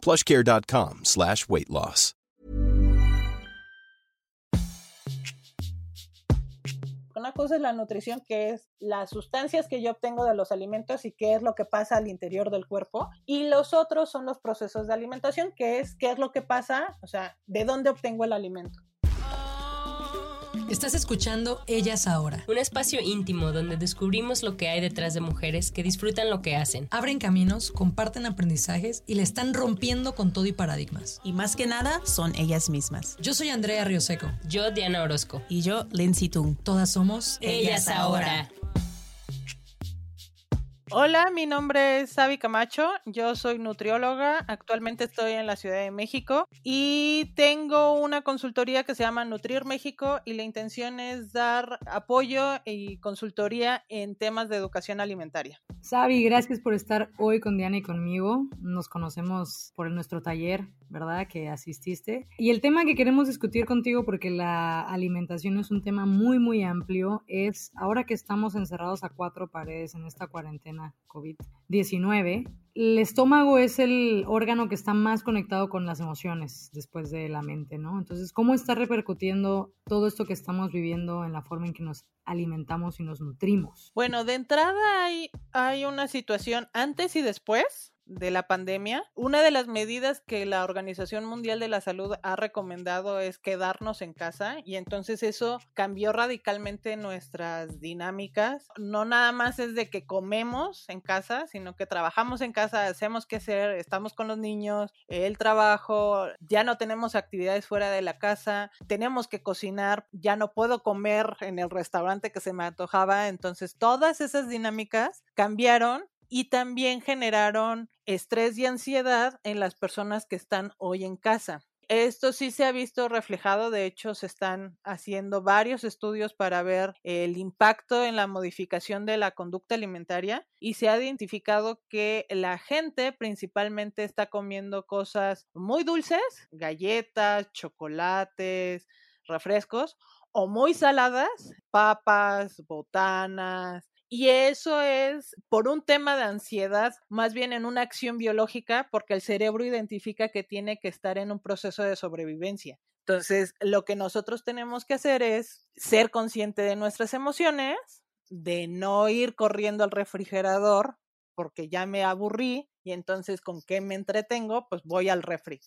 plushcare.com slash weight loss. Una cosa es la nutrición, que es las sustancias que yo obtengo de los alimentos y qué es lo que pasa al interior del cuerpo. Y los otros son los procesos de alimentación, que es qué es lo que pasa, o sea, de dónde obtengo el alimento. Estás escuchando Ellas Ahora. Un espacio íntimo donde descubrimos lo que hay detrás de mujeres que disfrutan lo que hacen. Abren caminos, comparten aprendizajes y le están rompiendo con todo y paradigmas. Y más que nada, son ellas mismas. Yo soy Andrea Rioseco. Yo, Diana Orozco. Y yo, Lindsay Tung. Todas somos Ellas, Ahora. Hola, mi nombre es Sabi Camacho, yo soy nutrióloga, actualmente estoy en la Ciudad de México y tengo una consultoría que se llama Nutrir México y la intención es dar apoyo y consultoría en temas de educación alimentaria. Sabi, gracias por estar hoy con Diana y conmigo. Nos conocemos por nuestro taller, ¿verdad? Que asististe. Y el tema que queremos discutir contigo, porque la alimentación es un tema muy, muy amplio, es ahora que estamos encerrados a cuatro paredes en esta cuarentena COVID-19, el estómago es el órgano que está más conectado con las emociones después de la mente, ¿no? Entonces, ¿cómo está repercutiendo todo esto que estamos viviendo en la forma en que nos alimentamos y nos nutrimos? Bueno, de entrada hay, hay una situación antes y después de la pandemia, una de las medidas que la Organización Mundial de la Salud ha recomendado es quedarnos en casa y entonces eso cambió radicalmente nuestras dinámicas. No nada más es de que comemos en casa, sino que trabajamos en casa, hacemos qué hacer, estamos con los niños, el trabajo, ya no tenemos actividades fuera de la casa, tenemos que cocinar, ya no puedo comer en el restaurante que se me antojaba, entonces todas esas dinámicas cambiaron y también generaron estrés y ansiedad en las personas que están hoy en casa. Esto sí se ha visto reflejado, de hecho se están haciendo varios estudios para ver el impacto en la modificación de la conducta alimentaria y se ha identificado que la gente principalmente está comiendo cosas muy dulces, galletas, chocolates, refrescos, o muy saladas, papas, botanas, y eso es por un tema de ansiedad, más bien en una acción biológica, porque el cerebro identifica que tiene que estar en un proceso de sobrevivencia. Entonces, lo que nosotros tenemos que hacer es ser consciente de nuestras emociones, de no ir corriendo al refrigerador porque ya me aburrí y entonces con qué me entretengo, pues voy al refri.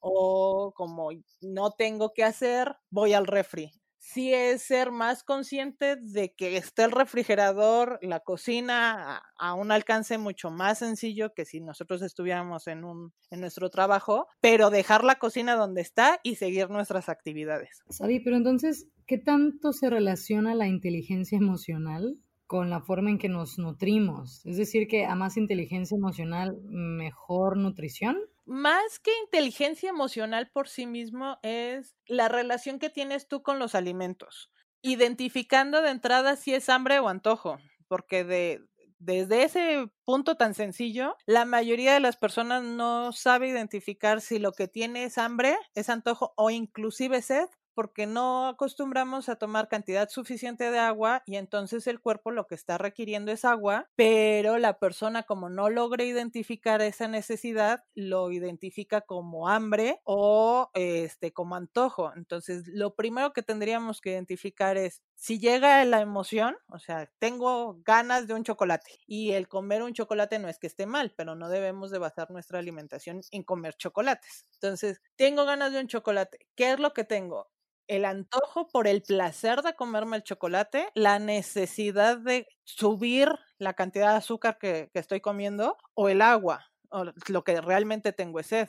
O como no tengo que hacer, voy al refri sí es ser más consciente de que esté el refrigerador, la cocina a, un alcance mucho más sencillo que si nosotros estuviéramos en, un, en nuestro trabajo, pero dejar la cocina donde está y seguir nuestras actividades. Sabi, pero entonces, ¿qué tanto se relaciona la inteligencia emocional con la forma en que nos nutrimos? Es decir, que a más inteligencia emocional, mejor nutrición más que inteligencia emocional por sí mismo es la relación que tienes tú con los alimentos, identificando de entrada si es hambre o antojo, porque de, desde ese punto tan sencillo, la mayoría de las personas no sabe identificar si lo que tiene es hambre, es antojo o inclusive sed porque no acostumbramos a tomar cantidad suficiente de agua y entonces el cuerpo lo que está requiriendo es agua, pero la persona como no logra identificar esa necesidad, lo identifica como hambre o este como antojo. Entonces, lo primero que tendríamos que identificar es si llega la emoción, o sea, tengo ganas de un chocolate y el comer un chocolate no es que esté mal, pero no debemos de basar nuestra alimentación en comer chocolates. Entonces, tengo ganas de un chocolate. ¿Qué es lo que tengo? El antojo por el placer de comerme el chocolate, la necesidad de subir la cantidad de azúcar que, estoy comiendo o el agua, o lo que realmente tengo es sed.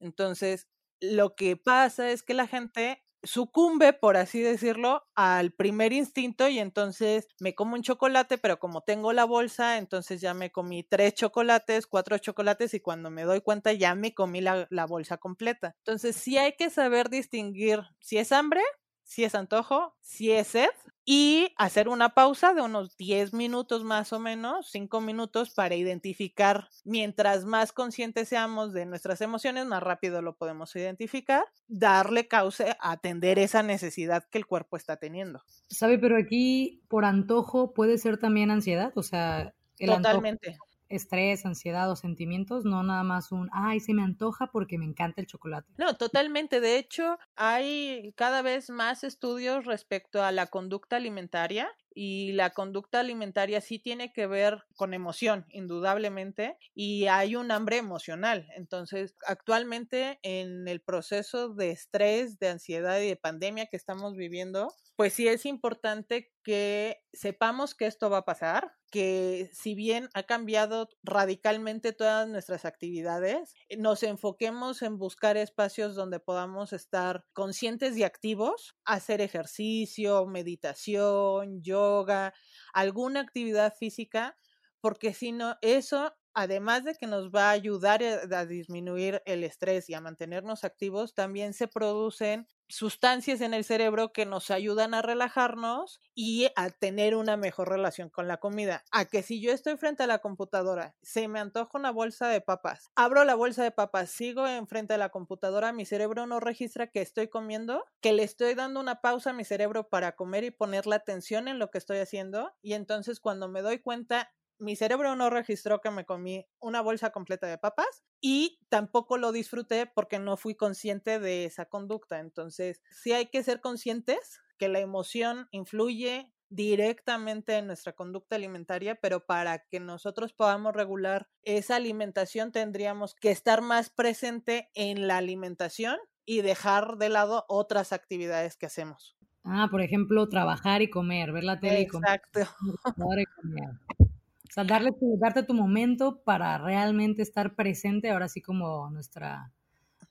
Entonces, lo que pasa es que la gente sucumbe, por así decirlo, al primer instinto y entonces me como un chocolate, pero como tengo la bolsa, entonces ya me comí tres chocolates, cuatro chocolates y cuando me doy cuenta ya me comí la, la bolsa completa. Entonces sí hay que saber distinguir si es hambre si es antojo, si es sed, y hacer una pausa de unos 10 minutos más o menos, 5 minutos para identificar, mientras más conscientes seamos de nuestras emociones, más rápido lo podemos identificar, darle causa, atender esa necesidad que el cuerpo está teniendo. ¿Sabe? Pero aquí por antojo puede ser también ansiedad, o sea, el Totalmente estrés, ansiedad o sentimientos, no nada más un, ay, se me antoja porque me encanta el chocolate. No, totalmente. De hecho, hay cada vez más estudios respecto a la conducta alimentaria y la conducta alimentaria sí tiene que ver con emoción, indudablemente, y hay un hambre emocional. Entonces, actualmente en el proceso de estrés, de ansiedad y de pandemia que estamos viviendo, pues sí es importante que sepamos que esto va a pasar, que si bien ha cambiado radicalmente todas nuestras actividades, eh, nos enfoquemos en buscar espacios donde podamos estar conscientes y activos, hacer ejercicio, meditación, yoga, alguna actividad física, porque si no, eso además de que nos va a ayudar a, disminuir el estrés y a mantenernos activos, también se producen sustancias en el cerebro que nos ayudan a relajarnos y a tener una mejor relación con la comida. A que si yo estoy frente a la computadora, se me antoja una bolsa de papas, abro la bolsa de papas, sigo enfrente de la computadora, mi cerebro no registra que estoy comiendo, que le estoy dando una pausa a mi cerebro para comer y poner la atención en lo que estoy haciendo y entonces cuando me doy cuenta mi cerebro no registró que me comí una bolsa completa de papas y tampoco lo disfruté porque no fui consciente de esa conducta. Entonces, sí hay que ser conscientes que la emoción influye directamente en nuestra conducta alimentaria, pero para que nosotros podamos regular esa alimentación tendríamos que estar más presente en la alimentación y dejar de lado otras actividades que hacemos. Ah, por ejemplo, trabajar y comer, ver la tele y comer. Exacto. O sea, darle tu, darte tu momento para realmente estar presente, ahora sí como nuestra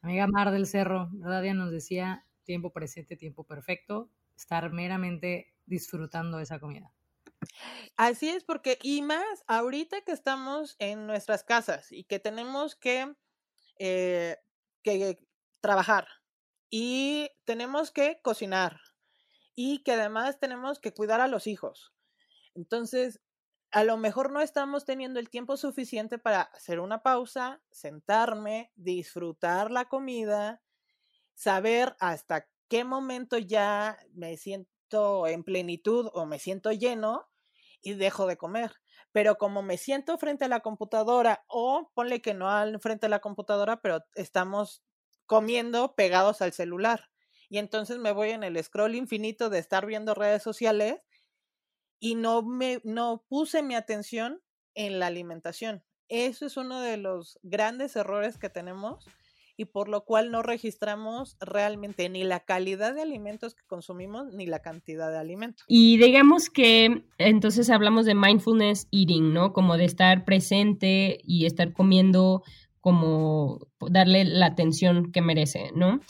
amiga Mar del Cerro, ¿verdad? Nos decía, tiempo presente, tiempo perfecto, estar meramente disfrutando esa comida. Así es, porque y más ahorita que estamos en nuestras casas y que tenemos que, eh, que trabajar y tenemos que cocinar y que además tenemos que cuidar a los hijos. Entonces, a lo mejor no estamos teniendo el tiempo suficiente para hacer una pausa, sentarme, disfrutar la comida, saber hasta qué momento ya me siento en plenitud o me siento lleno y dejo de comer. Pero como me siento frente a la computadora o ponle que no al frente a la computadora, pero estamos comiendo pegados al celular. Y entonces me voy en el scroll infinito de estar viendo redes sociales y no, me, no puse mi atención en la alimentación. Eso es uno de los grandes errores que tenemos y por lo cual no registramos realmente ni la calidad de alimentos que consumimos ni la cantidad de alimentos. Y digamos que entonces hablamos de mindfulness eating, ¿no? Como de estar presente y estar comiendo como darle la atención que merece, ¿no?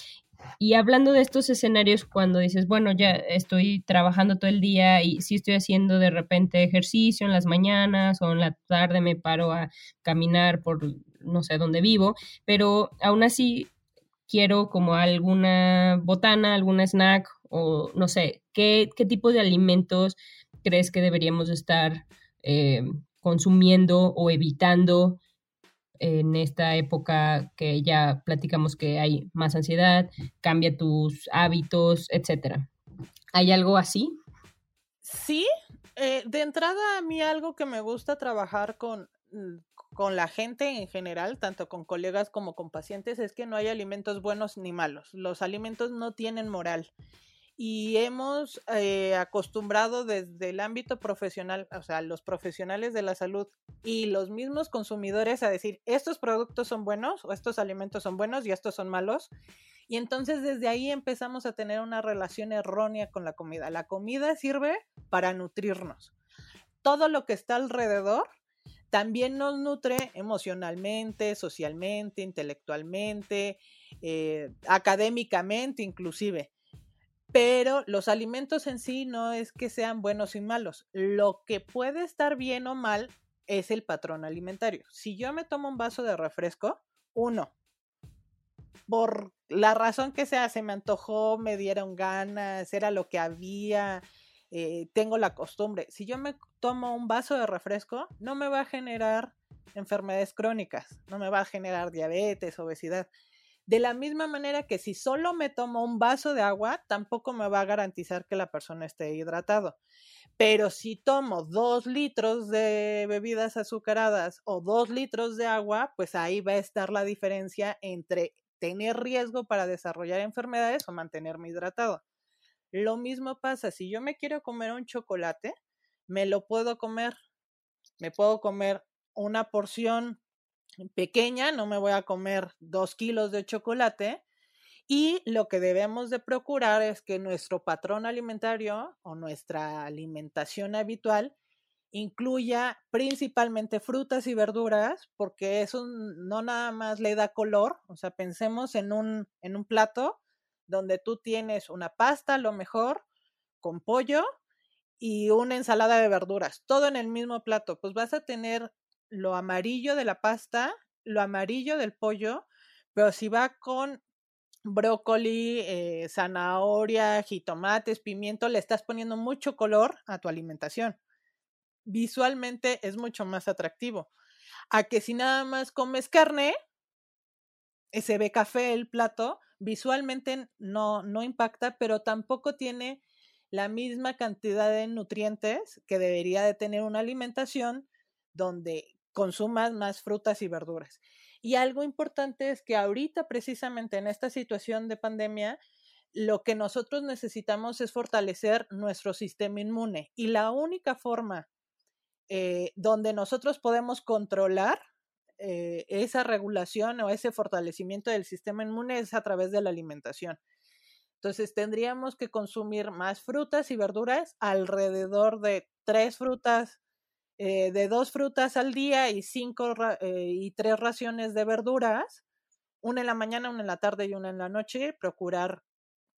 Y hablando de estos escenarios, cuando dices, bueno, ya estoy trabajando todo el día y sí estoy haciendo de repente ejercicio en las mañanas o en la tarde me paro a caminar por no sé dónde vivo, pero aún así quiero como alguna botana, algún snack o no sé, ¿qué, qué tipo de alimentos crees que deberíamos estar eh, consumiendo o evitando en esta época que ya platicamos que hay más ansiedad, cambia tus hábitos, etcétera. ¿Hay algo así? Sí, eh, de entrada a mí algo que me gusta trabajar con, mm, con la gente en general, tanto con colegas como con pacientes, es que no hay alimentos buenos ni malos. Los alimentos no tienen moral y hemos eh, acostumbrado desde el ámbito profesional, o sea, los profesionales de la salud y los mismos consumidores a decir, estos productos son buenos o estos alimentos son buenos y estos son malos. Y entonces desde ahí empezamos a tener una relación errónea con la comida. La comida sirve para nutrirnos. Todo lo que está alrededor también nos nutre emocionalmente, socialmente, intelectualmente, eh, académicamente inclusive Pero los alimentos en sí no es que sean buenos y malos. Lo que puede estar bien o mal es el patrón alimentario. Si yo me tomo un vaso de refresco, uno, por la razón que sea, se me antojó, me dieron ganas, era lo que había, eh, tengo la costumbre. Si yo me tomo un vaso de refresco, no me va a generar enfermedades crónicas, no me va a generar diabetes, obesidad. De la misma manera que si solo me tomo un vaso de agua, tampoco me va a garantizar que la persona esté hidratado. Pero si tomo dos litros de bebidas azucaradas o dos litros de agua, pues ahí va a estar la diferencia entre tener riesgo para desarrollar enfermedades o mantenerme hidratado. Lo mismo pasa, si yo me quiero comer un chocolate, me lo puedo comer. Me puedo comer una porción pequeña, no me voy a comer dos kilos de chocolate. Y lo que debemos de procurar es que nuestro patrón alimentario o nuestra alimentación habitual incluya principalmente frutas y verduras, porque eso no nada más le da color, o sea, pensemos en un, en un plato donde tú tienes una pasta, lo mejor, con pollo y una ensalada de verduras, todo en el mismo plato, pues vas a tener lo amarillo de la pasta, lo amarillo del pollo, pero si va con brócoli, eh, zanahoria, jitomates, pimiento, le estás poniendo mucho color a tu alimentación. Visualmente es mucho más atractivo. A que si nada más comes carne, eh, se ve café el plato, visualmente no, no impacta, pero tampoco tiene la misma cantidad de nutrientes que debería de tener una alimentación donde consumas más frutas y verduras. Y algo importante es que ahorita, precisamente en esta situación de pandemia, lo que nosotros necesitamos es fortalecer nuestro sistema inmune. Y la única forma eh, donde nosotros podemos controlar eh, esa regulación o ese fortalecimiento del sistema inmune es a través de la alimentación. Entonces tendríamos que consumir más frutas y verduras, alrededor de tres frutas eh, de dos frutas al día y cinco eh, y tres raciones de verduras, una en la mañana, una en la tarde y una en la noche, procurar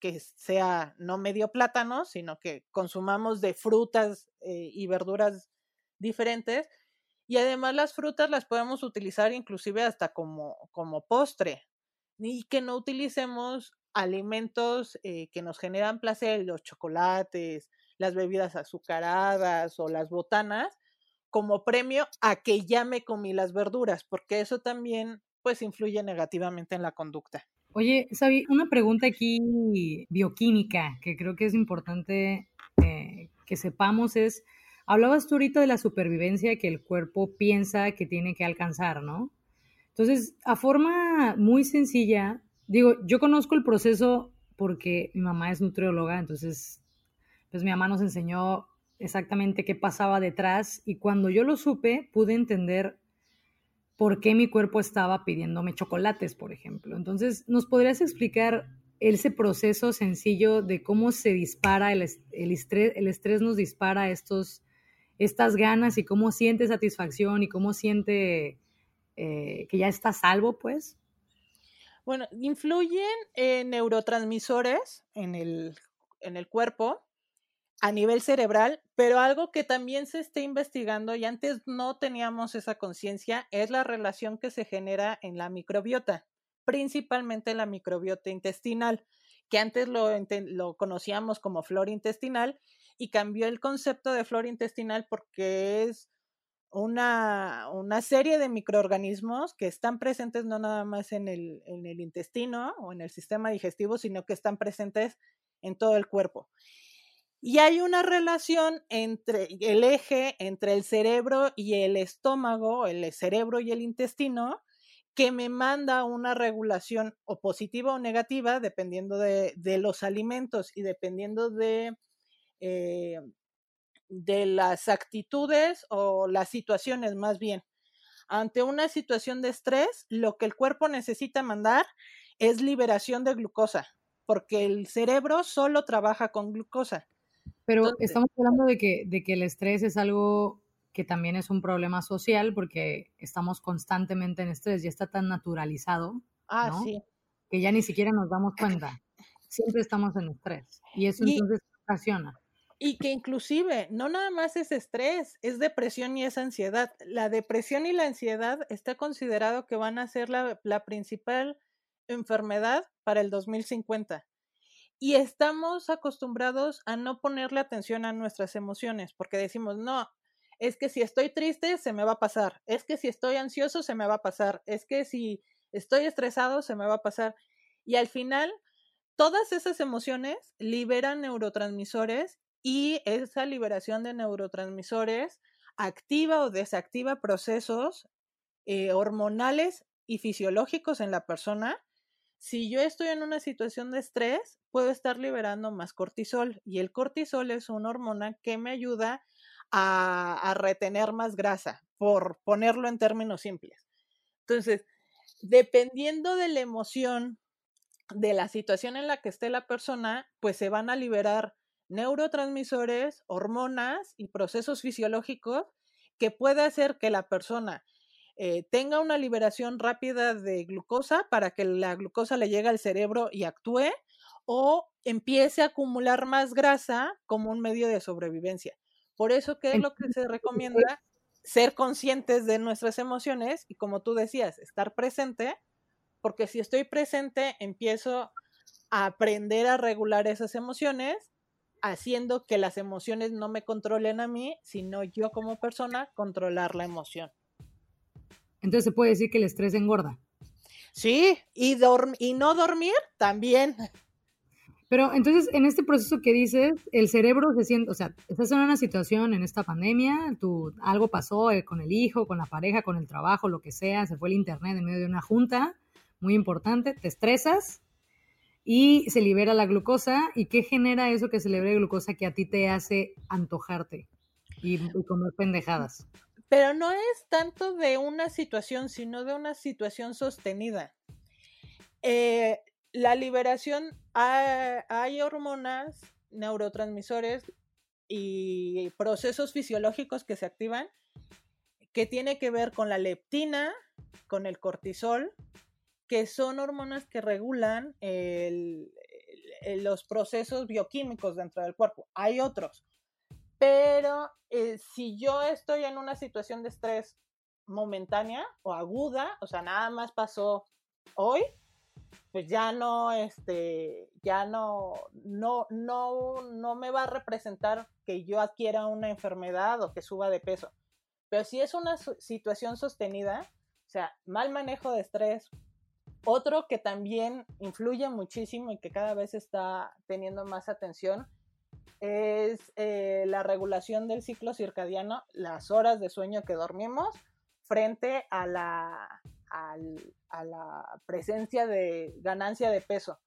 que sea no medio plátano, sino que consumamos de frutas eh, y verduras diferentes. Y además las frutas las podemos utilizar inclusive hasta como, como postre. Y que no utilicemos alimentos que nos generan placer, los chocolates, las bebidas azucaradas o las botanas, como premio a que ya me comí las verduras, porque eso también pues influye negativamente en la conducta. Oye, Sabi, una pregunta aquí bioquímica que creo que es importante eh, que sepamos es, hablabas tú ahorita de la supervivencia que el cuerpo piensa que tiene que alcanzar, ¿no? Entonces, a forma muy sencilla, digo, yo conozco el proceso porque mi mamá es nutrióloga, entonces, pues mi mamá nos enseñó exactamente qué pasaba detrás y cuando yo lo supe pude entender por qué mi cuerpo estaba pidiéndome chocolates, por ejemplo. Entonces, ¿nos podrías explicar ese proceso sencillo de cómo se dispara el, estrés, el estrés nos dispara estos, estas ganas y cómo siente satisfacción y cómo siente eh, que ya está salvo, pues? Bueno, influyen neurotransmisores en el, en el cuerpo a nivel cerebral, pero algo que también se está investigando y antes no teníamos esa conciencia es la relación que se genera en la microbiota, principalmente la microbiota intestinal, que antes lo, conocíamos como flora intestinal y cambió el concepto de flora intestinal porque es una, una, serie de microorganismos que están presentes no nada más en el intestino o en el sistema digestivo, sino que están presentes en todo el cuerpo. Y hay una relación entre el eje entre el cerebro y el estómago, el cerebro y el intestino, que me manda una regulación o positiva o negativa, dependiendo de, los alimentos y dependiendo de, eh, de las actitudes o las situaciones más bien. Ante una situación de estrés, lo que el cuerpo necesita mandar es liberación de glucosa, porque el cerebro solo trabaja con glucosa. Pero estamos hablando de que, de que el estrés es algo que también es un problema social porque estamos constantemente en estrés, ya está tan naturalizado, ah, sí. que ya ni siquiera nos damos cuenta. siempre estamos en estrés y eso Y- entonces ocasiona. Y que inclusive no nada más es estrés, es depresión y es ansiedad. La depresión y la ansiedad está considerado que van a ser la, la principal enfermedad para el 2050. Y estamos acostumbrados a no ponerle atención a nuestras emociones, porque decimos, no, es que si estoy triste, se me va a pasar. Es que si estoy ansioso, se me va a pasar. Es que si estoy estresado, se me va a pasar. Y al final, todas esas emociones liberan neurotransmisores y esa liberación de neurotransmisores activa o desactiva procesos eh, hormonales y fisiológicos en la persona. Si yo estoy en una situación de estrés, puedo estar liberando más cortisol y el cortisol es una hormona que me ayuda a, retener más grasa, por ponerlo en términos simples. Entonces, dependiendo de la emoción, de la situación en la que esté la persona, pues se van a liberar neurotransmisores, hormonas y procesos fisiológicos que puede hacer que la persona eh, tenga una liberación rápida de glucosa para que la glucosa le llegue al cerebro y actúe o empiece a acumular más grasa como un medio de sobrevivencia. Por eso, ¿qué es lo que se recomienda? Ser conscientes de nuestras emociones y como tú decías, estar presente, porque si estoy presente, empiezo a aprender a regular esas emociones, haciendo que las emociones no me controlen a mí, sino yo como persona controlar la emoción. Entonces se puede decir que el estrés engorda. Sí, y, y no dormir también. Pero entonces, en este proceso que dices, el cerebro se siente, o sea, estás en una situación en esta pandemia, tú, algo pasó eh, con el hijo, con la pareja, con el trabajo, lo que sea, se fue el internet en medio de una junta muy importante, te estresas y se libera la glucosa. ¿Y qué genera eso que se libera glucosa que a ti te hace antojarte y, y comer pendejadas? Pero no es tanto de una situación, sino de una situación sostenida. Eh, la liberación, hay, hay hormonas, neurotransmisores y procesos fisiológicos que se activan que tiene que ver con la leptina, con el cortisol, que son hormonas que regulan los procesos bioquímicos dentro del cuerpo. Hay otros, pero eh, si yo estoy en una situación de estrés momentánea o aguda, o sea, nada más pasó hoy, pues ya no, este, ya no, no, no, no me va a representar que yo adquiera una enfermedad o que suba de peso. Pero si es una situación sostenida, o sea, mal manejo de estrés, otro que también influye muchísimo y que cada vez está teniendo más atención es eh, la regulación del ciclo circadiano, las horas de sueño que dormimos frente a la, a la presencia de ganancia de peso.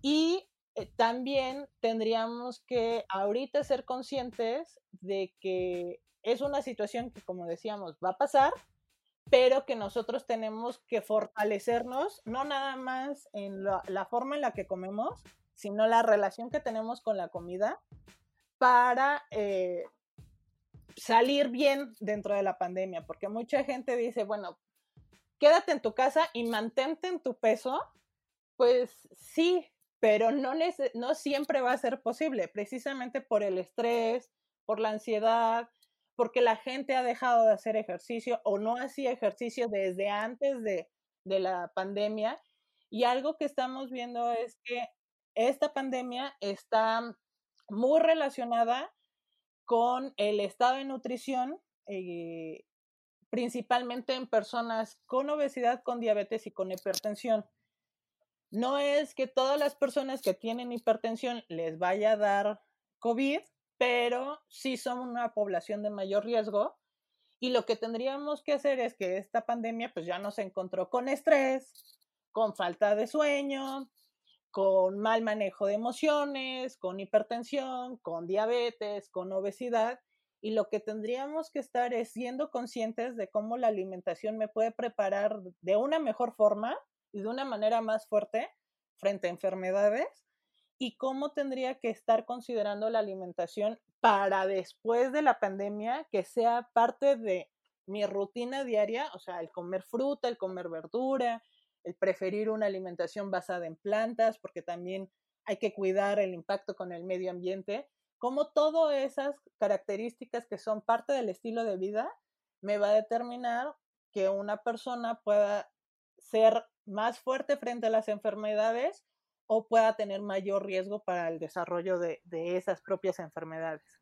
Y eh, también tendríamos que ahorita ser conscientes de que es una situación que, como decíamos, va a pasar, pero que nosotros tenemos que fortalecernos, no nada más en la forma en la que comemos, sino la relación que tenemos con la comida para eh, salir bien dentro de la pandemia, porque mucha gente dice, bueno, quédate en tu casa y mantente en tu peso, pues sí, pero no, no siempre va a ser posible, precisamente por el estrés, por la ansiedad, porque la gente ha dejado de hacer ejercicio o no hacía ejercicio desde antes de, de la pandemia. Y algo que estamos viendo es que esta pandemia está muy relacionada con el estado de nutrición, eh, principalmente en personas con obesidad, con diabetes y con hipertensión. No es que todas las personas que tienen hipertensión les vaya a dar COVID, pero sí son una población de mayor riesgo. Y lo que tendríamos que hacer es que esta pandemia pues ya nos encontró con estrés, con falta de sueño, con mal manejo de emociones, con hipertensión, con diabetes, con obesidad. Y lo que tendríamos que estar es siendo conscientes de cómo la alimentación me puede preparar de una mejor forma y de una manera más fuerte frente a enfermedades y cómo tendría que estar considerando la alimentación para después de la pandemia que sea parte de mi rutina diaria, o sea, el comer fruta, el comer verdura, el preferir una alimentación basada en plantas, porque también hay que cuidar el impacto con el medio ambiente, como todas esas características que son parte del estilo de vida me va a determinar que una persona pueda ser más fuerte frente a las enfermedades o pueda tener mayor riesgo para el desarrollo de, esas propias enfermedades.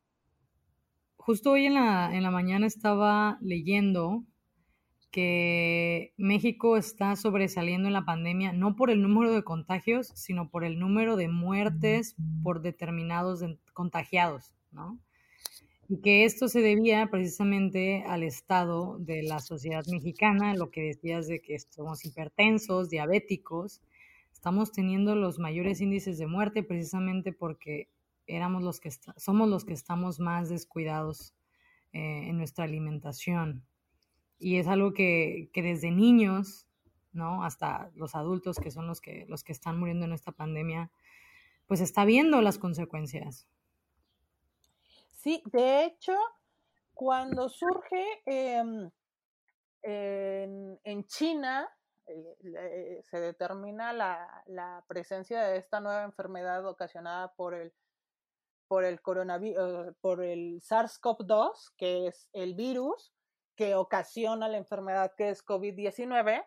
Justo hoy en la, en la mañana estaba leyendo que México está sobresaliendo en la pandemia no por el número de contagios, sino por el número de muertes por determinados contagiados, ¿no? Y que esto se debía precisamente al estado de la sociedad mexicana, lo que decías de que somos hipertensos, diabéticos, estamos teniendo los mayores índices de muerte precisamente porque éramos los que somos los que estamos más descuidados eh, en nuestra alimentación. Y es algo que, que, desde niños, ¿no? Hasta los adultos que son los que, los que están muriendo en esta pandemia, pues está viendo las consecuencias. Sí, de hecho, cuando surge em, en, China, eh, eh, se determina la, presencia de esta nueva enfermedad ocasionada por el por el coronavirus, eh, por el SARS-CoV-2, que es el virus que ocasiona la enfermedad que es COVID-19.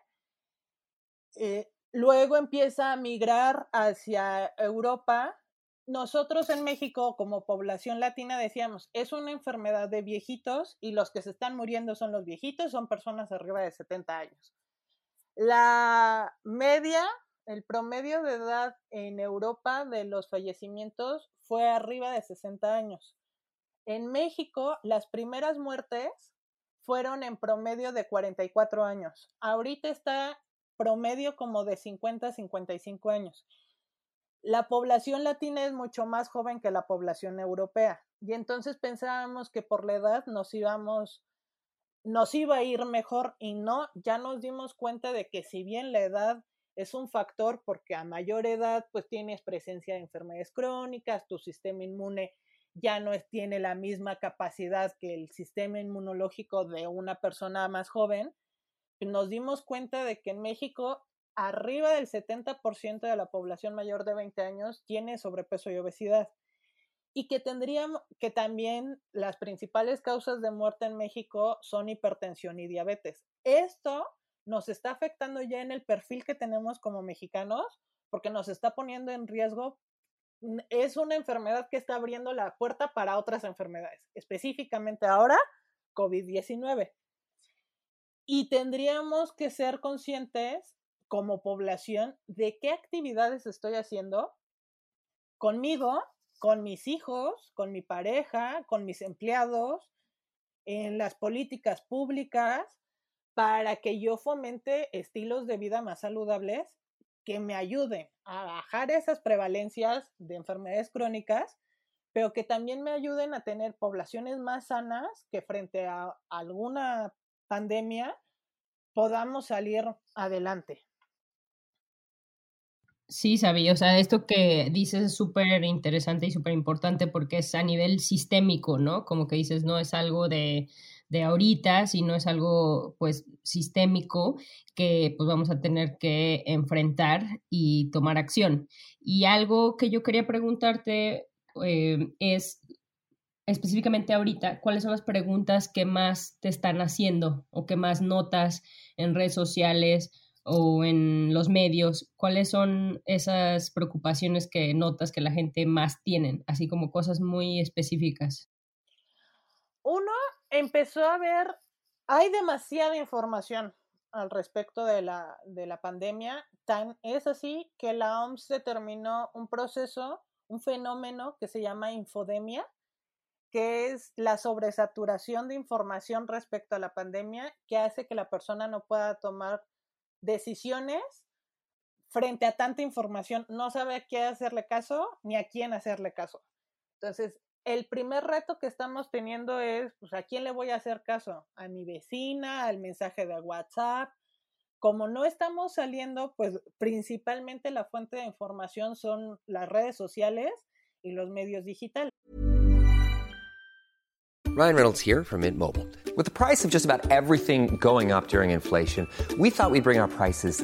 luego empieza a migrar hacia Europa nosotros en México, como población latina, decíamos, es una enfermedad de viejitos y los que se están muriendo son los viejitos, son personas arriba de 70 años. La media, el promedio de edad en Europa de los fallecimientos fue arriba de 60 años. En México, las primeras muertes fueron en promedio de 44 años. Ahorita está promedio como de 50 a 55 años la población latina es mucho más joven que la población europea y entonces pensábamos que por la edad nos íbamos nos iba a ir mejor y no, ya nos dimos cuenta de que si bien la edad es un factor porque a mayor edad pues tienes presencia de enfermedades crónicas, tu sistema inmune ya no tiene la misma capacidad que el sistema inmunológico de una persona más joven, nos dimos cuenta de que en México arriba del 70% de la población mayor de 20 años tiene sobrepeso y obesidad. Y que tendríamos que también las principales causas de muerte en México son hipertensión y diabetes. Esto nos está afectando ya en el perfil que tenemos como mexicanos porque nos está poniendo en riesgo. Es una enfermedad que está abriendo la puerta para otras enfermedades, específicamente ahora COVID-19. Y tendríamos que ser conscientes como población de qué actividades estoy haciendo conmigo, con mis hijos, con mi pareja, con mis empleados, en las políticas públicas, para que yo fomente estilos de vida más saludables que me ayuden a bajar esas prevalencias de enfermedades crónicas, pero que también me ayuden a tener poblaciones más sanas que frente a alguna pandemia podamos salir adelante. Sí, sabía, o sea, esto que dices es súper interesante y súper importante porque es a nivel sistémico, ¿no? Como que dices, no es algo de, de ahorita, sino es algo pues sistémico que pues vamos a tener que enfrentar y tomar acción. Y algo que yo quería preguntarte eh, es específicamente ahorita, ¿cuáles son las preguntas que más te están haciendo o que más notas en redes sociales? o en los medios, ¿cuáles son esas preocupaciones que notas que la gente más tienen, así como cosas muy específicas? Uno, empezó a ver, hay demasiada información al respecto de la, de la pandemia, tan es así que la OMS determinó un proceso, un fenómeno que se llama infodemia, que es la sobresaturación de información respecto a la pandemia que hace que la persona no pueda tomar decisiones frente a tanta información, no sabe a qué hacerle caso ni a quién hacerle caso. Entonces, el primer reto que estamos teniendo es, pues, ¿a quién le voy a hacer caso? ¿A mi vecina? ¿Al mensaje de WhatsApp? Como no estamos saliendo, pues principalmente la fuente de información son las redes sociales y los medios digitales. Ryan Reynolds here from Mint Mobile. With the price of just about everything going up during inflation, we thought we'd bring our prices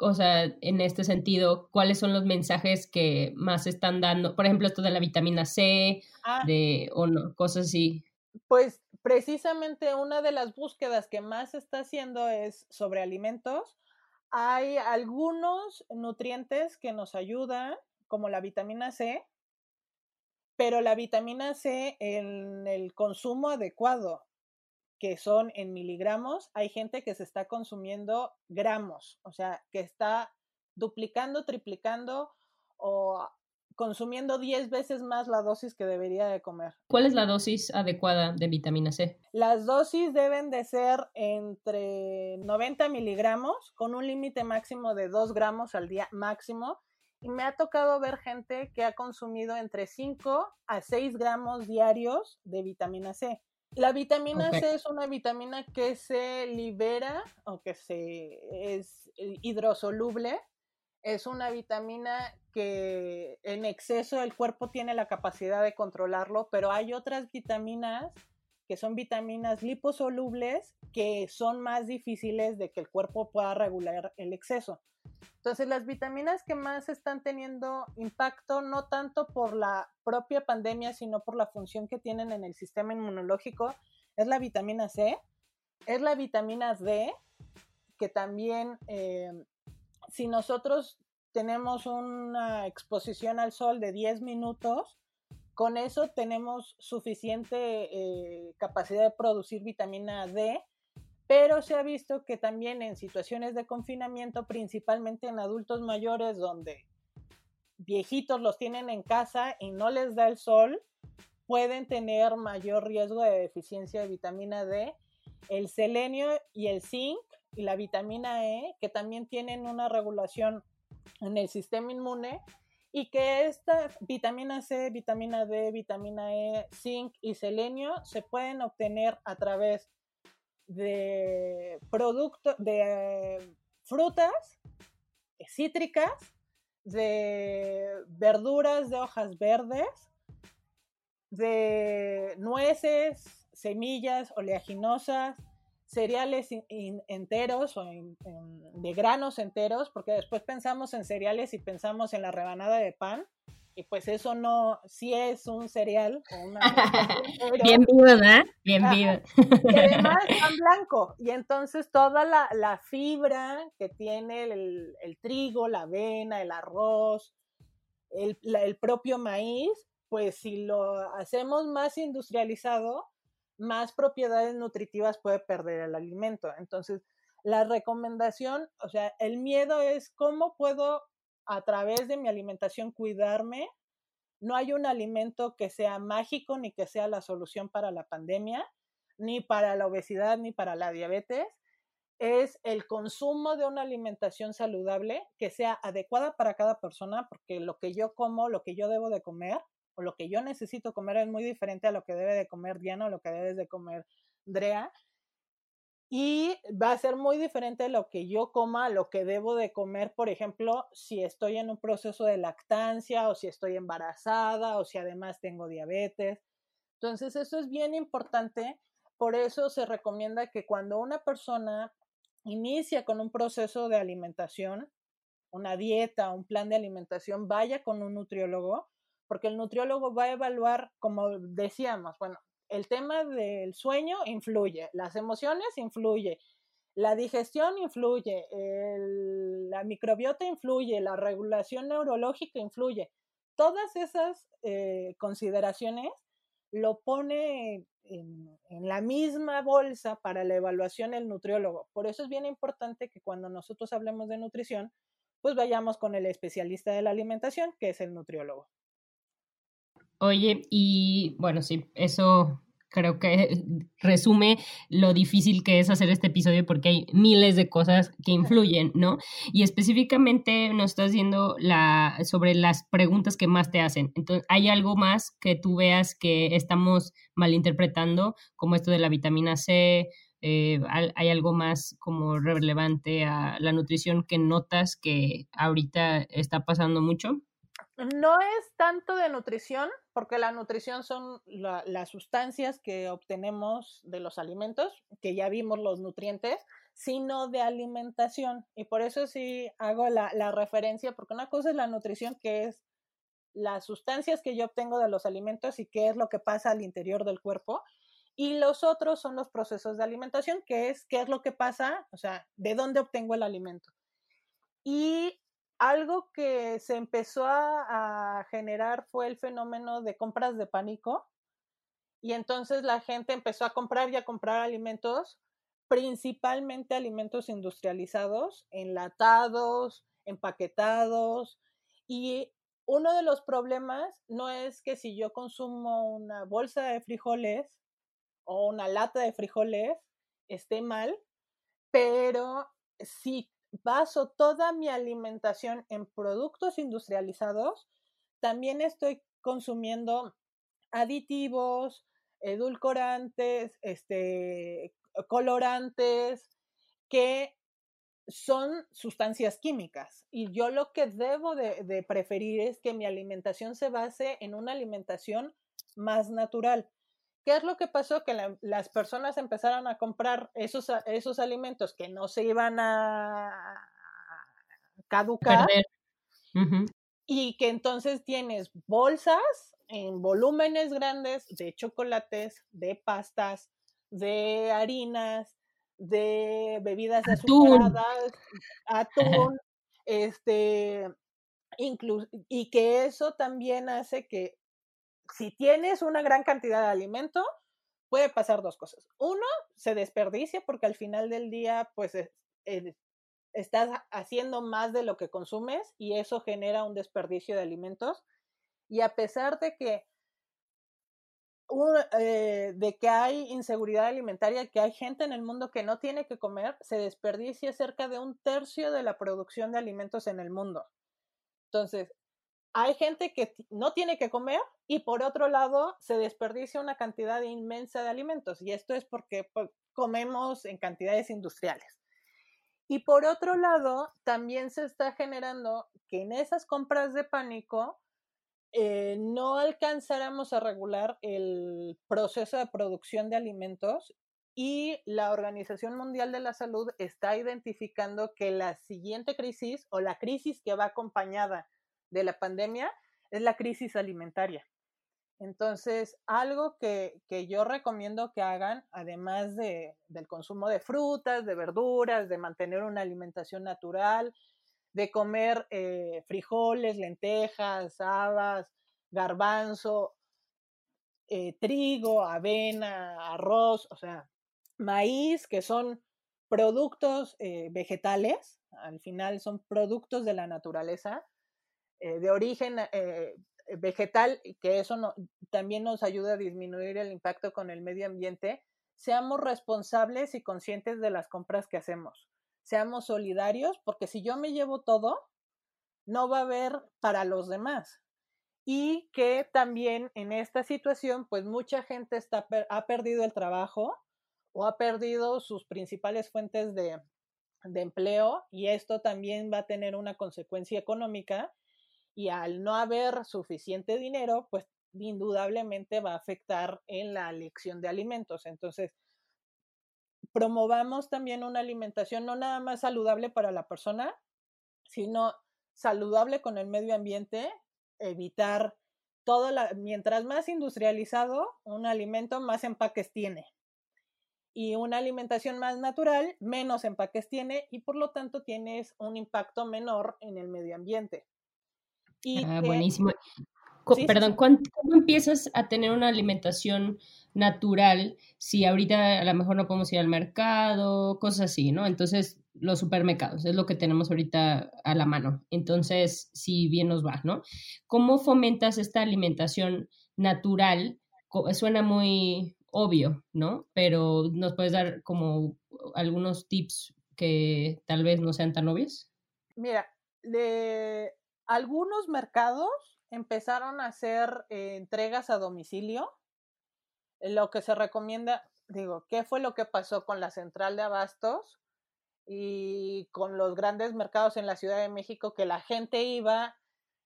O sea, en este sentido, ¿cuáles son los mensajes que más están dando? Por ejemplo, esto de la vitamina C, Ah, de o no, cosas así. Pues precisamente una de las búsquedas que más se está haciendo es sobre alimentos. Hay algunos nutrientes que nos ayudan, como la vitamina C, pero la vitamina C en el consumo adecuado, que son en miligramos, hay gente que se está consumiendo gramos, o sea, que está duplicando, triplicando o consumiendo 10 veces más la dosis que debería de comer. ¿Cuál es la dosis adecuada de vitamina C? Las dosis deben de ser entre 90 miligramos con un límite máximo de 2 gramos al día máximo. Y me ha tocado ver gente que ha consumido entre 5 a 6 gramos diarios de vitamina C. La vitamina. C es una vitamina que se libera o que se es hidrosoluble. Es una vitamina que en exceso el cuerpo tiene la capacidad de controlarlo, pero hay otras vitaminas que son vitaminas liposolubles que son más difíciles de que el cuerpo pueda regular el exceso. Entonces, las vitaminas que más están teniendo impacto, no tanto por la propia pandemia, sino por la función que tienen en el sistema inmunológico, es la vitamina C, es la vitamina D, que también, eh, si nosotros tenemos una exposición al sol de 10 minutos, con eso tenemos suficiente eh, capacidad de producir vitamina D, pero se ha visto que también en situaciones de confinamiento, principalmente en adultos mayores, donde viejitos los tienen en casa y no les da el sol, pueden tener mayor riesgo de deficiencia de vitamina D. El selenio y el zinc y la vitamina E, que también tienen una regulación en el sistema inmune, y que estas vitamina C, vitamina D, vitamina E, zinc y selenio se pueden obtener a través de productos, de frutas cítricas, de verduras de hojas verdes, de nueces, semillas oleaginosas, cereales in- in- enteros o in- de granos enteros, porque después pensamos en cereales y pensamos en la rebanada de pan, y pues eso no, sí es un cereal una... pero- Bien vivo, ¿verdad? Bien vivo. y además pan blanco. Y entonces toda la, la fibra que tiene el, el trigo, la avena, el arroz, el, la- el propio maíz, pues si lo hacemos más industrializado, más propiedades nutritivas puede perder el alimento. Entonces, la recomendación, o sea, el miedo es cómo puedo a través de mi alimentación cuidarme. No hay un alimento que sea mágico ni que sea la solución para la pandemia ni para la obesidad, ni para la diabetes, es el consumo de una alimentación saludable que sea adecuada para cada persona, porque lo que yo como, lo que yo debo de comer, o lo que yo necesito comer es muy diferente a lo que debe de comer Diana o lo que debes de comer Drea. Y va a ser muy diferente lo que yo coma, lo que debo de comer, por ejemplo, si estoy en un proceso de lactancia o si estoy embarazada o si además tengo diabetes. Entonces, eso es bien importante por eso se recomienda que cuando una persona inicia con un proceso de alimentación, una dieta, un plan de alimentación, vaya con un nutriólogo, porque el nutriólogo va a evaluar, como decíamos, bueno, el tema del sueño influye, las emociones influye, la digestión influye, la microbiota influye, la regulación neurológica influye. Todas esas eh, consideraciones lo pone en, en la misma bolsa para la evaluación el nutriólogo. Por eso es bien importante que cuando nosotros hablemos de nutrición, pues vayamos con el especialista de la alimentación, que es el nutriólogo. Oye, y bueno, sí, eso creo que resume lo difícil que es hacer este episodio porque hay miles de cosas que influyen, ¿no? Y específicamente nos estás diciendo la, sobre las preguntas que más te hacen. Entonces, ¿hay algo más que tú veas que estamos malinterpretando, como esto de la vitamina C? Eh, ¿Hay algo más como relevante a la nutrición que notas que ahorita está pasando mucho? No es tanto de nutrición, porque la nutrición son las sustancias que obtenemos de los alimentos, que ya vimos los nutrientes, sino de alimentación. Y por eso sí hago la, la referencia, porque una cosa es la nutrición, que es las sustancias que yo obtengo de los alimentos y qué es lo que pasa al interior del cuerpo. Y los otros son los procesos de alimentación, que es qué es lo que pasa, o sea, de dónde obtengo el alimento. Y algo que se empezó a, generar fue el fenómeno de compras de pánico. Y entonces la gente empezó a comprar y a comprar alimentos, principalmente alimentos industrializados, enlatados, empaquetados. Y uno de los problemas no es que si yo consumo una bolsa de frijoles o una lata de frijoles esté mal, pero si baso toda mi alimentación en productos industrializados, también estoy consumiendo aditivos, edulcorantes, este, colorantes, que son sustancias químicas. Y yo lo que debo de, de, preferir es que mi alimentación se base en una alimentación más natural. ¿Qué es lo que pasó? Que las personas empezaron a comprar esos, esos alimentos que no se iban a caducar. Y que entonces tienes bolsas en volúmenes grandes de chocolates, de pastas, de harinas, de bebidas azucaradas, atún, este, y que eso también hace que si tienes una gran cantidad de alimento, puede pasar dos cosas. Uno, se desperdicia porque al final del día, pues estás haciendo más de lo que consumes y eso genera un desperdicio de alimentos. Y a pesar de que, eh, de que hay inseguridad alimentaria, que hay gente en el mundo que no tiene que comer, se desperdicia cerca de un tercio de la producción de alimentos en el mundo. Entonces, hay gente que no tiene que comer y por otro lado se desperdicia una cantidad inmensa de alimentos y esto es porque pues, comemos en cantidades industriales. Y por otro lado, también se está generando que en esas compras de pánico eh, no alcanzáramos a regular el proceso de producción de alimentos y la Organización Mundial de la Salud está identificando que la siguiente crisis o la crisis que va acompañada de la pandemia es la crisis alimentaria. Entonces, algo que, yo recomiendo que hagan, además de, del consumo de frutas, de verduras, de mantener una alimentación natural, de comer eh, frijoles, lentejas, habas, garbanzo, eh, trigo, avena, arroz, o sea, maíz, que son productos eh, vegetales, al final son productos de la naturaleza, eh, de origen eh, vegetal, que eso también nos ayuda a disminuir el impacto con el medio ambiente, seamos responsables y conscientes de las compras que hacemos. Seamos solidarios, porque si yo me llevo todo, no va a haber para los demás. Y que también en esta situación, pues mucha gente está, ha perdido el trabajo o ha perdido sus principales fuentes de, de empleo y esto también va a tener una consecuencia económica y al no haber suficiente dinero, pues indudablemente va a afectar en la elección de alimentos. Entonces, promovamos también una alimentación no nada más saludable para la persona, sino saludable con el medio ambiente, evitar todo la, mientras más industrializado un alimento, más empaques tiene. Y una alimentación más natural, menos empaques tiene y por lo tanto tienes un impacto menor en el medio ambiente. Ah, buenísimo. Perdón, ¿cómo empiezas a tener una alimentación natural si ahorita a lo mejor no podemos ir al mercado, cosas así, ¿no? Entonces, los supermercados es lo que tenemos ahorita a la mano. Entonces, si bien nos va, ¿no? ¿Cómo fomentas esta alimentación natural? Suena muy, obvio, ¿no? Pero nos puedes dar como algunos tips que tal vez no sean tan obvios. Mira, de algunos mercados empezaron a hacer eh, entregas a domicilio. Lo que se recomienda, digo, ¿qué fue lo que pasó con la central de abastos y con los grandes mercados en la Ciudad de México? Que la gente iba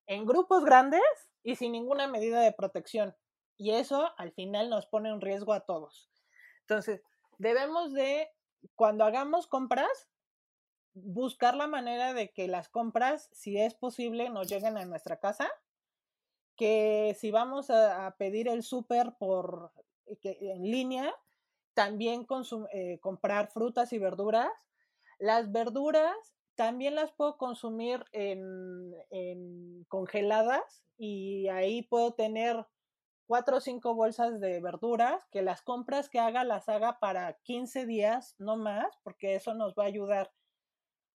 en grupos grandes y sin ninguna medida de protección. Y eso al final nos pone en riesgo a todos. Entonces, debemos de, cuando hagamos compras, buscar la manera de que las compras, si es posible, nos lleguen a nuestra casa. Que si vamos a, pedir el súper por en línea, también eh, comprar frutas y verduras. Las verduras también las puedo consumir en, en, congeladas y ahí puedo tener cuatro o cinco bolsas de verduras, que las compras que haga las haga para 15 días, no más, porque eso nos va a ayudar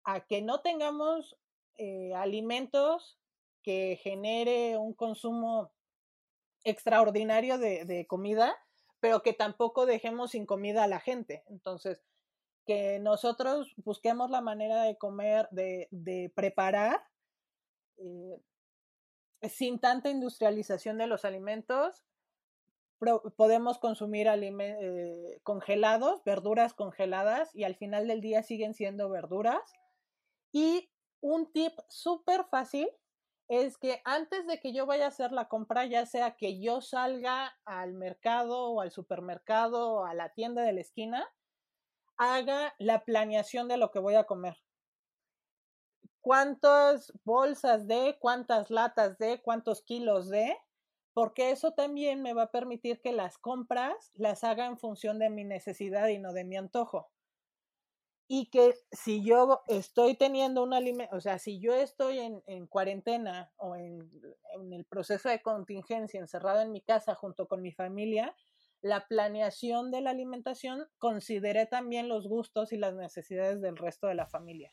a que no tengamos eh, alimentos que genere un consumo extraordinario de, de, comida, pero que tampoco dejemos sin comida a la gente. Entonces, que nosotros busquemos la manera de comer, de, de preparar, eh, sin tanta industrialización de los alimentos, podemos consumir eh, congelados, verduras congeladas, y al final del día siguen siendo verduras y un tip súper fácil es que antes de que yo vaya a hacer la compra, ya sea que yo salga al mercado o al supermercado o a la tienda de la esquina, haga la planeación de lo que voy a comer. ¿Cuántas bolsas de, cuántas latas de, cuántos kilos de? Porque eso también me va a permitir que las compras las haga en función de mi necesidad y no de mi antojo y que si yo estoy teniendo un alimento, o sea, si yo estoy en, en cuarentena o en, en, el proceso de contingencia encerrado en mi casa junto con mi familia, la planeación de la alimentación consideré también los gustos y las necesidades del resto de la familia.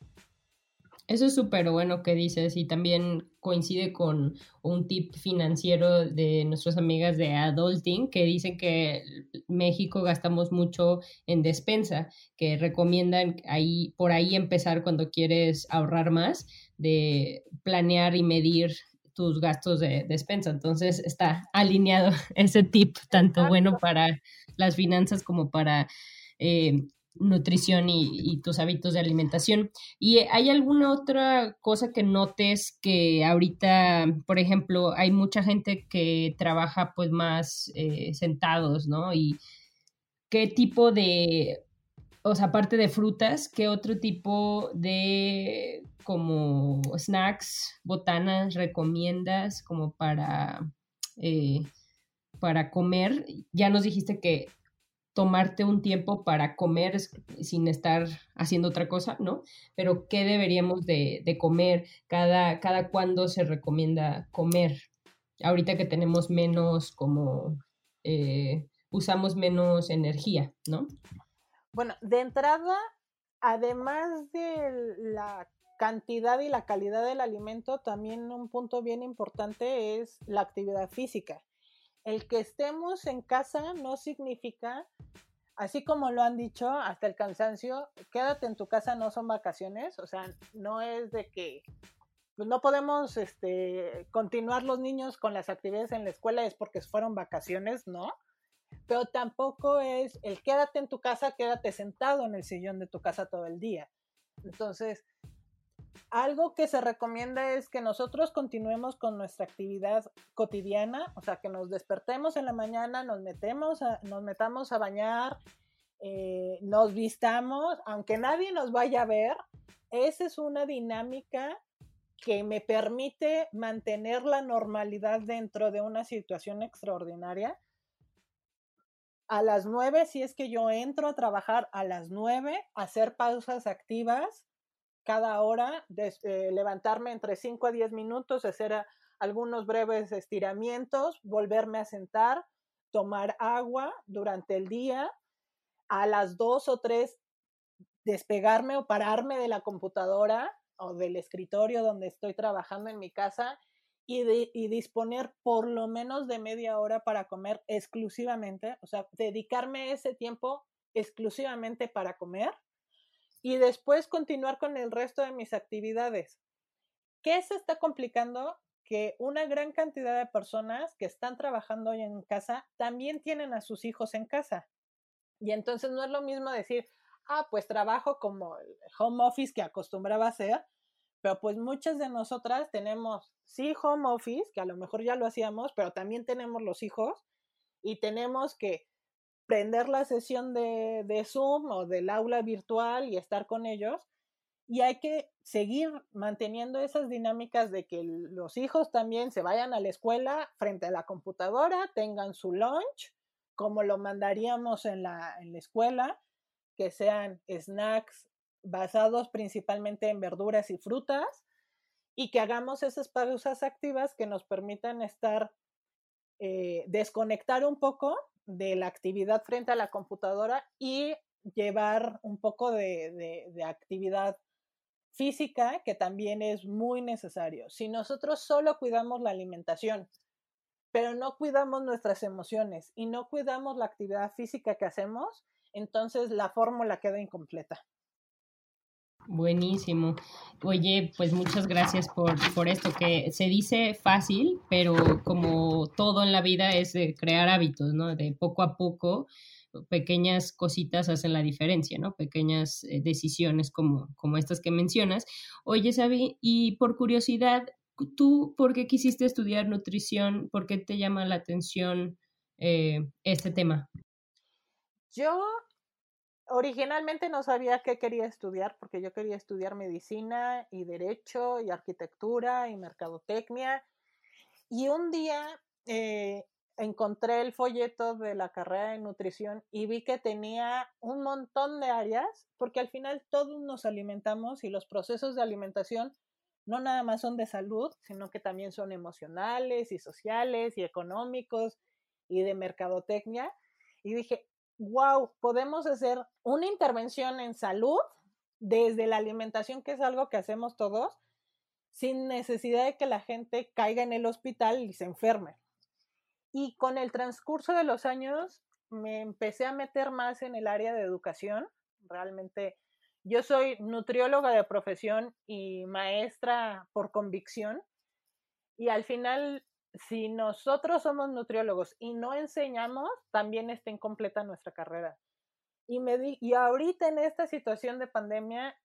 Eso es súper bueno que dices y también coincide con un tip financiero de nuestras amigas de Adulting que dicen que México gastamos mucho en despensa, que recomiendan ahí por ahí empezar cuando quieres ahorrar más, de planear y medir tus gastos de despensa. Entonces está alineado ese tip, tanto bueno para las finanzas como para eh, nutrición y, tus hábitos de alimentación. ¿Y hay alguna otra cosa que notes que ahorita, por ejemplo, hay mucha gente que trabaja pues más eh, sentados, ¿no? Y qué tipo de, o sea, aparte de frutas, qué otro tipo de como snacks, botanas recomiendas como para... Eh, para comer, ya nos dijiste que tomarte un tiempo para comer sin estar haciendo otra cosa, ¿no? Pero ¿qué deberíamos de, comer? Cada, cada cuándo se recomienda comer. Ahorita que tenemos menos como, eh, usamos menos energía, ¿no? Bueno, de entrada, además de la cantidad y la calidad del alimento, también un punto bien importante es la actividad física el que estemos en casa no significa, así como lo han dicho hasta el cansancio, quédate en tu casa no son vacaciones, o sea, no es de que pues, no podemos este, continuar los niños con las actividades en la escuela es porque fueron vacaciones, no. Pero tampoco es el quédate en tu casa, quédate sentado en el sillón de tu casa todo el día. Entonces, algo que se recomienda es que nosotros continuemos con nuestra actividad cotidiana, o sea, que nos despertemos en la mañana, nos, metemos nos metamos a bañar, eh, nos vistamos, aunque nadie nos vaya a ver. Esa es una dinámica que me permite mantener la normalidad dentro de una situación extraordinaria. A las nueve, si es que yo entro a trabajar a las nueve, hacer pausas activas, cada hora, de, eh, levantarme entre 5 a 10 minutos, hacer algunos breves estiramientos, volverme a sentar, tomar agua durante el día, a las 2 o 3 despegarme o pararme de la computadora o del escritorio donde estoy trabajando en mi casa y, y disponer por lo menos de media hora para comer exclusivamente, o sea, dedicarme ese tiempo exclusivamente para comer y después continuar con el resto de mis actividades. ¿Qué se está complicando? Que una gran cantidad de personas que están trabajando hoy en casa también tienen a sus hijos en casa. Y entonces no es lo mismo decir, ah, pues trabajo como el home office que acostumbraba hacer, pero pues muchas de nosotras tenemos, sí, home office, que a lo mejor ya lo hacíamos, pero también tenemos los hijos y tenemos que prender la sesión de, de Zoom o del aula virtual y estar con ellos. Y hay que seguir manteniendo esas dinámicas de que los hijos también se vayan a la escuela frente a la computadora, tengan su lunch, como lo mandaríamos en la, en la escuela, que sean snacks basados principalmente en verduras y frutas y que hagamos esas pausas activas que nos permitan estar, eh, desconectar un poco de la actividad frente a la computadora y llevar un poco de, de, actividad física que también es muy necesario. Si nosotros solo cuidamos la alimentación, pero no cuidamos nuestras emociones y no cuidamos la actividad física que hacemos, entonces la fórmula queda incompleta. Buenísimo. Oye, pues muchas gracias por, por esto, que se dice fácil, pero como todo en la vida es crear hábitos, ¿no? De poco a poco, pequeñas cositas hacen la diferencia, ¿no? Pequeñas eh, decisiones como, como estas que mencionas. Oye, Sabi, y por curiosidad, ¿tú por qué quisiste estudiar nutrición? ¿Por qué te llama la atención eh, este tema? Yo originalmente no sabía qué quería estudiar, porque yo quería estudiar medicina y derecho y arquitectura y mercadotecnia. Y un día eh, encontré el folleto de la carrera de nutrición y vi que tenía un montón de áreas, porque al final todos nos alimentamos y los procesos de alimentación no nada más son de salud, sino que también son emocionales y sociales y económicos y de mercadotecnia. Y dije, wow, podemos hacer una intervención en salud desde la alimentación, que es algo que hacemos todos, sin necesidad de que la gente caiga en el hospital y se enferme. Y con el transcurso de los años me empecé a meter más en el área de educación. Realmente yo soy nutrióloga de profesión y maestra por convicción. Y al final si nosotros somos nutriólogos y no enseñamos, también está incompleta nuestra carrera. Y, me di, y ahorita en esta situación de pandemia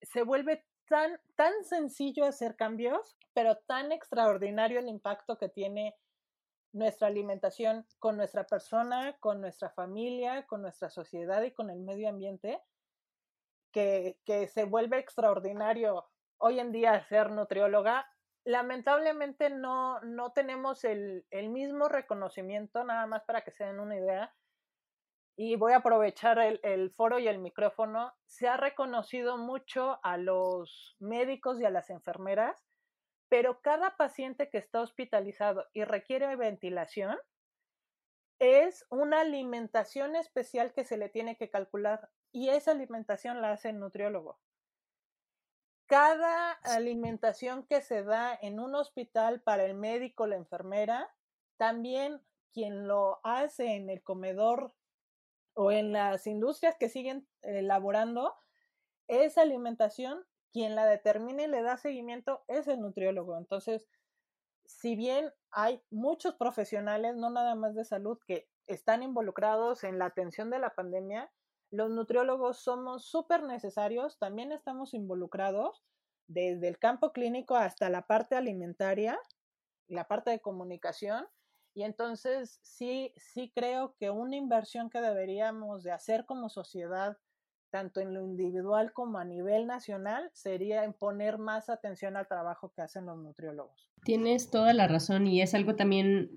se vuelve tan, tan sencillo hacer cambios, pero tan extraordinario el impacto que tiene nuestra alimentación con nuestra persona, con nuestra familia, con nuestra sociedad y con el medio ambiente, que, que se vuelve extraordinario hoy en día ser nutrióloga lamentablemente no, no tenemos el, mismo reconocimiento, nada más para que se den una idea. Y voy a aprovechar el, el, foro y el micrófono. Se ha reconocido mucho a los médicos y a las enfermeras, pero cada paciente que está hospitalizado y requiere ventilación es una alimentación especial que se le tiene que calcular y esa alimentación la hace el nutriólogo cada alimentación que se da en un hospital para el médico, la enfermera, también quien lo hace en el comedor o en las industrias que siguen elaborando, esa alimentación, quien la determina y le da seguimiento es el nutriólogo. Entonces, si bien hay muchos profesionales, no nada más de salud, que están involucrados en la atención de la pandemia, los nutriólogos somos súper necesarios, también estamos involucrados desde el campo clínico hasta la parte alimentaria, la parte de comunicación. Y entonces sí, sí creo que una inversión que deberíamos de hacer como sociedad, tanto en lo individual como a nivel nacional, sería en poner más atención al trabajo que hacen los nutriólogos. Tienes toda la razón y es algo también,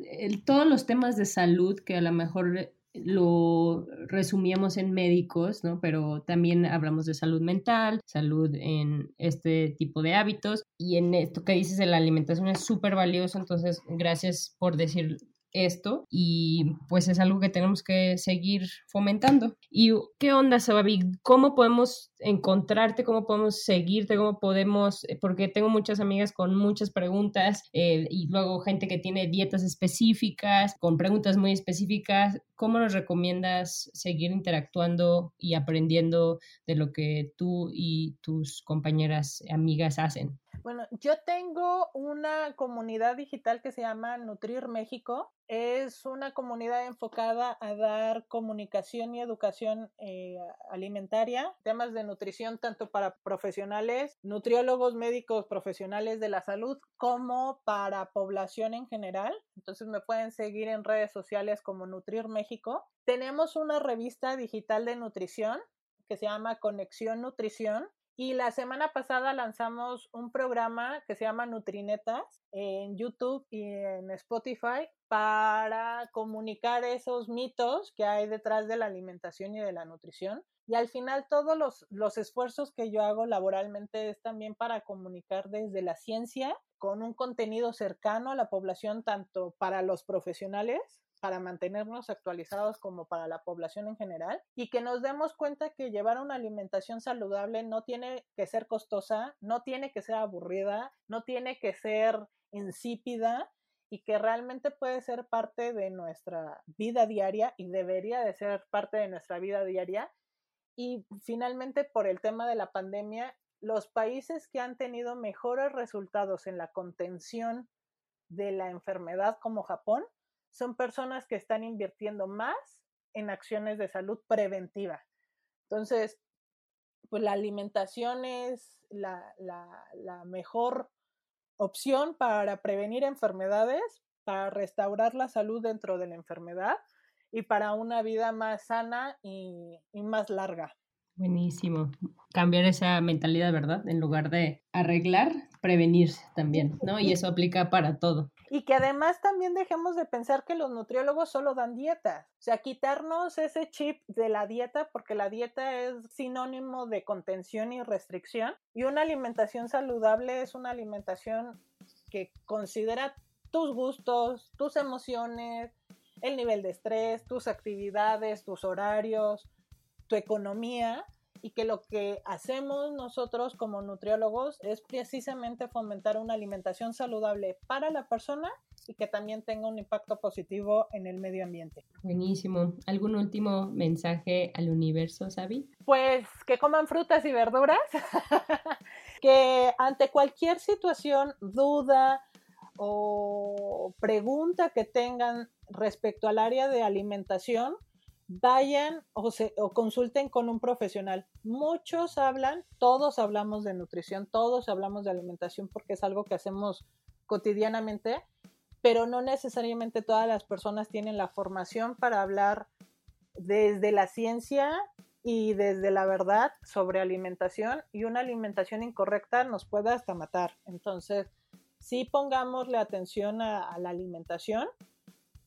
todos los temas de salud que a lo mejor lo resumíamos en médicos, ¿no? Pero también hablamos de salud mental, salud en este tipo de hábitos y en esto que dices de la alimentación es súper valioso, entonces gracias por decir esto y pues es algo que tenemos que seguir fomentando. ¿Y qué onda, Sababi? ¿Cómo podemos encontrarte? ¿Cómo podemos seguirte? ¿Cómo podemos? Eh, porque tengo muchas amigas con muchas preguntas eh, y luego gente que tiene dietas específicas, con preguntas muy específicas. ¿Cómo nos recomiendas seguir interactuando y aprendiendo de lo que tú y tus compañeras, amigas hacen? Bueno, yo tengo una comunidad digital que se llama Nutrir México. Es una comunidad enfocada a dar comunicación y educación eh, alimentaria, temas de nutrición tanto para profesionales, nutriólogos, médicos, profesionales de la salud, como para población en general. Entonces me pueden seguir en redes sociales como Nutrir México. Tenemos una revista digital de nutrición que se llama Conexión Nutrición y la semana pasada lanzamos un programa que se llama Nutrinetas en YouTube y en Spotify para comunicar esos mitos que hay detrás de la alimentación y de la nutrición. Y al final todos los, los esfuerzos que yo hago laboralmente es también para comunicar desde la ciencia con un contenido cercano a la población, tanto para los profesionales para mantenernos actualizados como para la población en general y que nos demos cuenta que llevar una alimentación saludable no tiene que ser costosa, no tiene que ser aburrida, no tiene que ser insípida y que realmente puede ser parte de nuestra vida diaria y debería de ser parte de nuestra vida diaria. Y finalmente, por el tema de la pandemia, los países que han tenido mejores resultados en la contención de la enfermedad como Japón son personas que están invirtiendo más en acciones de salud preventiva. Entonces, pues la alimentación es la, la, mejor opción para prevenir enfermedades, para restaurar la salud dentro de la enfermedad y para una vida más sana y, y más larga. Buenísimo. Cambiar esa mentalidad, ¿verdad? En lugar de arreglar, prevenir también, ¿no? Y eso aplica para todo. Y que además también dejemos de pensar que los nutriólogos solo dan dietas. O sea, quitarnos ese chip de la dieta, porque la dieta es sinónimo de contención y restricción. Y una alimentación saludable es una alimentación que considera tus gustos, tus emociones, el nivel de estrés, tus actividades, tus horarios, tu economía y que lo que hacemos nosotros como nutriólogos es precisamente fomentar una alimentación saludable para la persona y que también tenga un impacto positivo en el medio ambiente. Buenísimo. ¿Algún último mensaje al universo, Sabi? Pues que coman frutas y verduras, que ante cualquier situación, duda o pregunta que tengan respecto al área de alimentación, vayan o, consulten con un profesional. Muchos hablan, todos hablamos de nutrición, todos hablamos de alimentación porque es algo que hacemos cotidianamente, pero no necesariamente todas las personas tienen la formación para hablar desde la ciencia y desde la verdad sobre alimentación y una alimentación incorrecta nos puede hasta matar. Entonces, sí pongámosle atención a la alimentación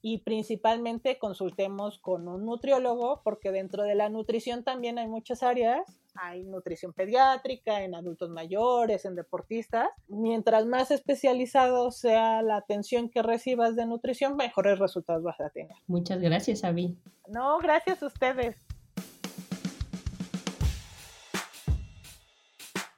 y principalmente consultemos con un nutriólogo porque dentro de la nutrición también hay muchas áreas. Hay nutrición pediátrica, en adultos mayores, en deportistas. Mientras más especializado sea la atención que recibas de nutrición, mejores resultados vas a tener. Muchas gracias, Avi. No, gracias a ustedes.